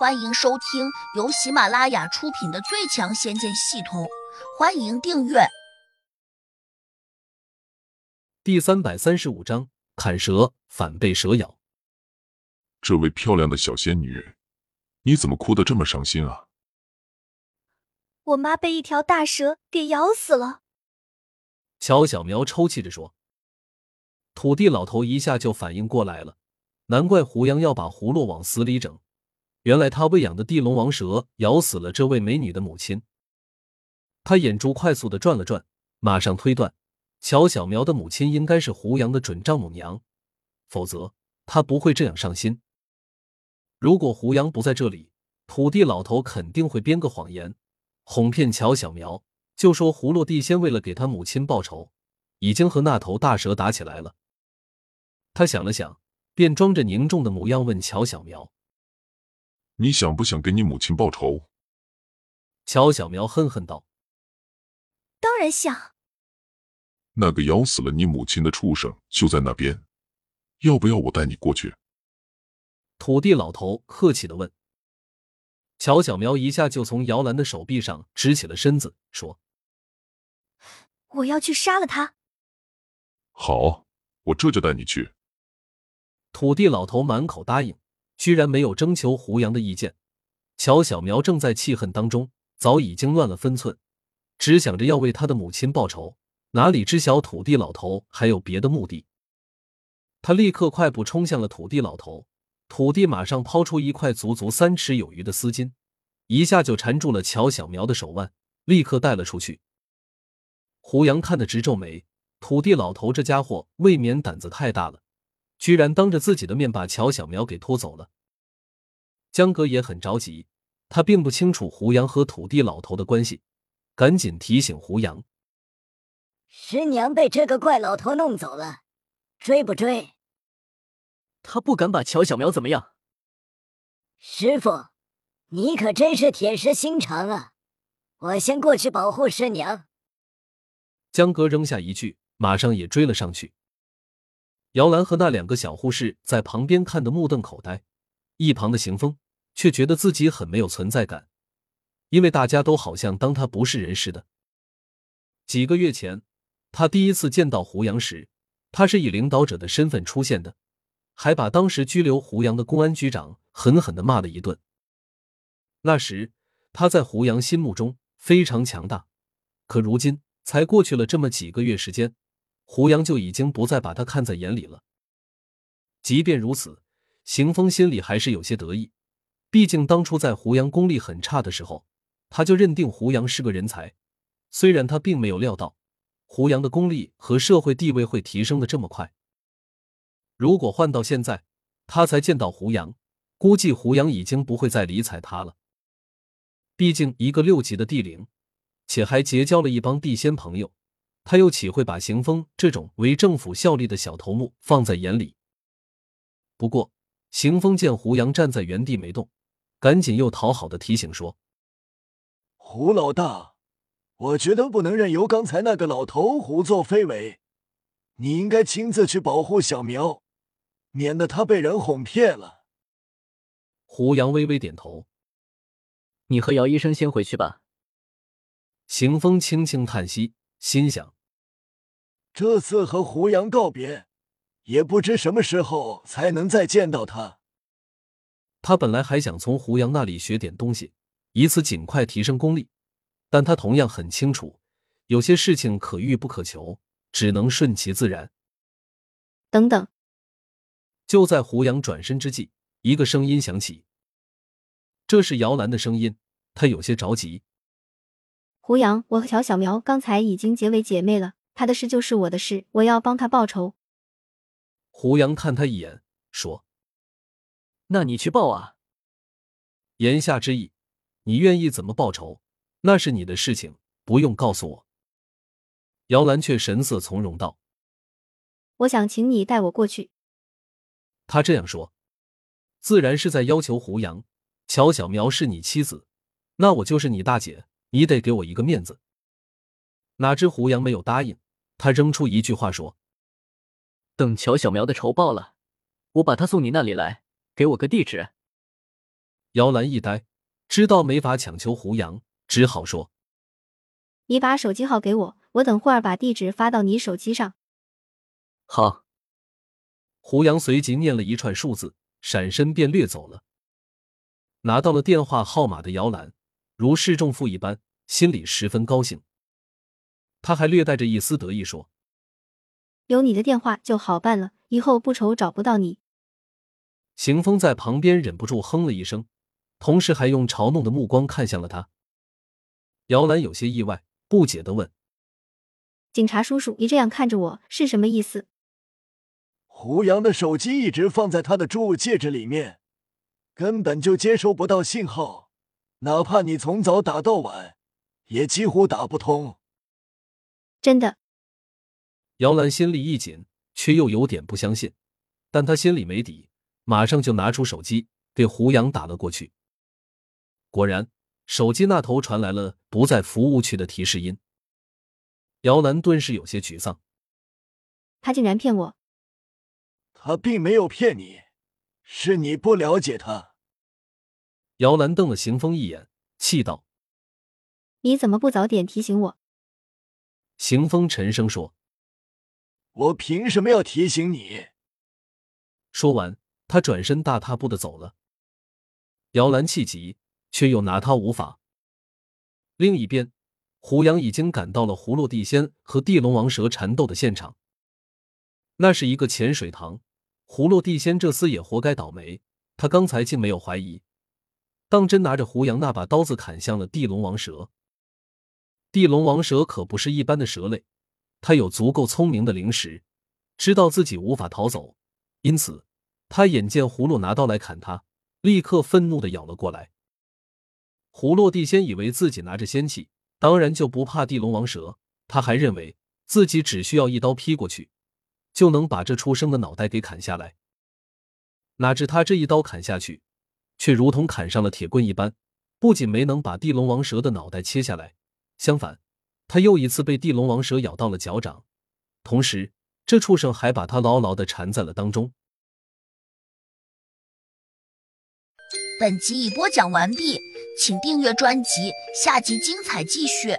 欢迎收听由喜马拉雅出品的《最强仙剑系统》，欢迎订阅。第三百三十五章：砍蛇反被蛇咬。这位漂亮的小仙女，你怎么哭得这么伤心啊？我妈被一条大蛇给咬死了。乔小苗抽泣着说。土地老头一下就反应过来了，难怪胡杨要把葫芦往死里整。原来他喂养的地龙王蛇咬死了这位美女的母亲。他眼珠快速的转了转，马上推断，乔小苗的母亲应该是胡杨的准丈母娘，否则他不会这样上心。如果胡杨不在这里，土地老头肯定会编个谎言，哄骗乔小苗，就说胡落地仙为了给他母亲报仇，已经和那头大蛇打起来了。他想了想，便装着凝重的模样问乔小苗。你想不想给你母亲报仇？乔小苗恨恨道：“当然想。那个咬死了你母亲的畜生就在那边，要不要我带你过去？”土地老头客气的问。乔小苗一下就从摇篮的手臂上直起了身子，说：“我要去杀了他。”好，我这就带你去。土地老头满口答应。居然没有征求胡杨的意见，乔小苗正在气恨当中，早已经乱了分寸，只想着要为他的母亲报仇，哪里知晓土地老头还有别的目的。他立刻快步冲向了土地老头，土地马上抛出一块足足三尺有余的丝巾，一下就缠住了乔小苗的手腕，立刻带了出去。胡杨看得直皱眉，土地老头这家伙未免胆子太大了。居然当着自己的面把乔小苗给拖走了。江哥也很着急，他并不清楚胡杨和土地老头的关系，赶紧提醒胡杨：“师娘被这个怪老头弄走了，追不追？”他不敢把乔小苗怎么样。师傅，你可真是铁石心肠啊！我先过去保护师娘。江哥扔下一句，马上也追了上去。姚兰和那两个小护士在旁边看得目瞪口呆，一旁的邢峰却觉得自己很没有存在感，因为大家都好像当他不是人似的。几个月前，他第一次见到胡杨时，他是以领导者的身份出现的，还把当时拘留胡杨的公安局长狠狠的骂了一顿。那时他在胡杨心目中非常强大，可如今才过去了这么几个月时间。胡杨就已经不再把他看在眼里了。即便如此，邢峰心里还是有些得意。毕竟当初在胡杨功力很差的时候，他就认定胡杨是个人才。虽然他并没有料到胡杨的功力和社会地位会提升的这么快。如果换到现在，他才见到胡杨，估计胡杨已经不会再理睬他了。毕竟一个六级的地灵，且还结交了一帮地仙朋友。他又岂会把邢峰这种为政府效力的小头目放在眼里？不过，邢峰见胡杨站在原地没动，赶紧又讨好的提醒说：“胡老大，我觉得不能任由刚才那个老头胡作非为，你应该亲自去保护小苗，免得他被人哄骗了。”胡杨微微点头：“你和姚医生先回去吧。”邢峰轻轻叹息。心想：这次和胡杨告别，也不知什么时候才能再见到他。他本来还想从胡杨那里学点东西，以此尽快提升功力，但他同样很清楚，有些事情可遇不可求，只能顺其自然。等等！就在胡杨转身之际，一个声音响起，这是姚兰的声音，他有些着急。胡杨，我和乔小苗刚才已经结为姐妹了，她的事就是我的事，我要帮她报仇。胡杨看他一眼，说：“那你去报啊。”言下之意，你愿意怎么报仇，那是你的事情，不用告诉我。姚兰却神色从容道：“我想请你带我过去。”他这样说，自然是在要求胡杨。乔小苗是你妻子，那我就是你大姐。你得给我一个面子。哪知胡杨没有答应，他扔出一句话说：“等乔小苗的仇报了，我把他送你那里来，给我个地址。”姚兰一呆，知道没法强求胡杨，只好说：“你把手机号给我，我等会儿把地址发到你手机上。”好。胡杨随即念了一串数字，闪身便掠走了。拿到了电话号码的姚兰，如释重负一般，心里十分高兴。他还略带着一丝得意说：“有你的电话就好办了，以后不愁找不到你。”邢峰在旁边忍不住哼了一声，同时还用嘲弄的目光看向了他。姚兰有些意外，不解的问：“警察叔叔，你这样看着我是什么意思？”胡杨的手机一直放在他的珠戒指里面，根本就接收不到信号，哪怕你从早打到晚，也几乎打不通。真的？姚兰心里一紧，却又有点不相信，但她心里没底，马上就拿出手机给胡杨打了过去。果然，手机那头传来了“不在服务区”的提示音。姚兰顿时有些沮丧，他竟然骗我！他并没有骗你，是你不了解他。姚兰瞪了邢峰一眼，气道：“你怎么不早点提醒我？”邢峰沉声说：“我凭什么要提醒你？”说完，他转身大踏步的走了。姚兰气急，却又拿他无法。另一边，胡杨已经赶到了葫芦地仙和地龙王蛇缠斗的现场。那是一个浅水塘，葫芦地仙这厮也活该倒霉。他刚才竟没有怀疑，当真拿着胡杨那把刀子砍向了地龙王蛇。地龙王蛇可不是一般的蛇类，它有足够聪明的灵识，知道自己无法逃走，因此他眼见葫芦拿刀来砍他，立刻愤怒的咬了过来。葫芦地仙以为自己拿着仙气，当然就不怕地龙王蛇，他还认为自己只需要一刀劈过去，就能把这畜生的脑袋给砍下来。哪知他这一刀砍下去，却如同砍上了铁棍一般，不仅没能把地龙王蛇的脑袋切下来。相反，他又一次被地龙王蛇咬到了脚掌，同时，这畜生还把他牢牢的缠在了当中。本集已播讲完毕，请订阅专辑，下集精彩继续。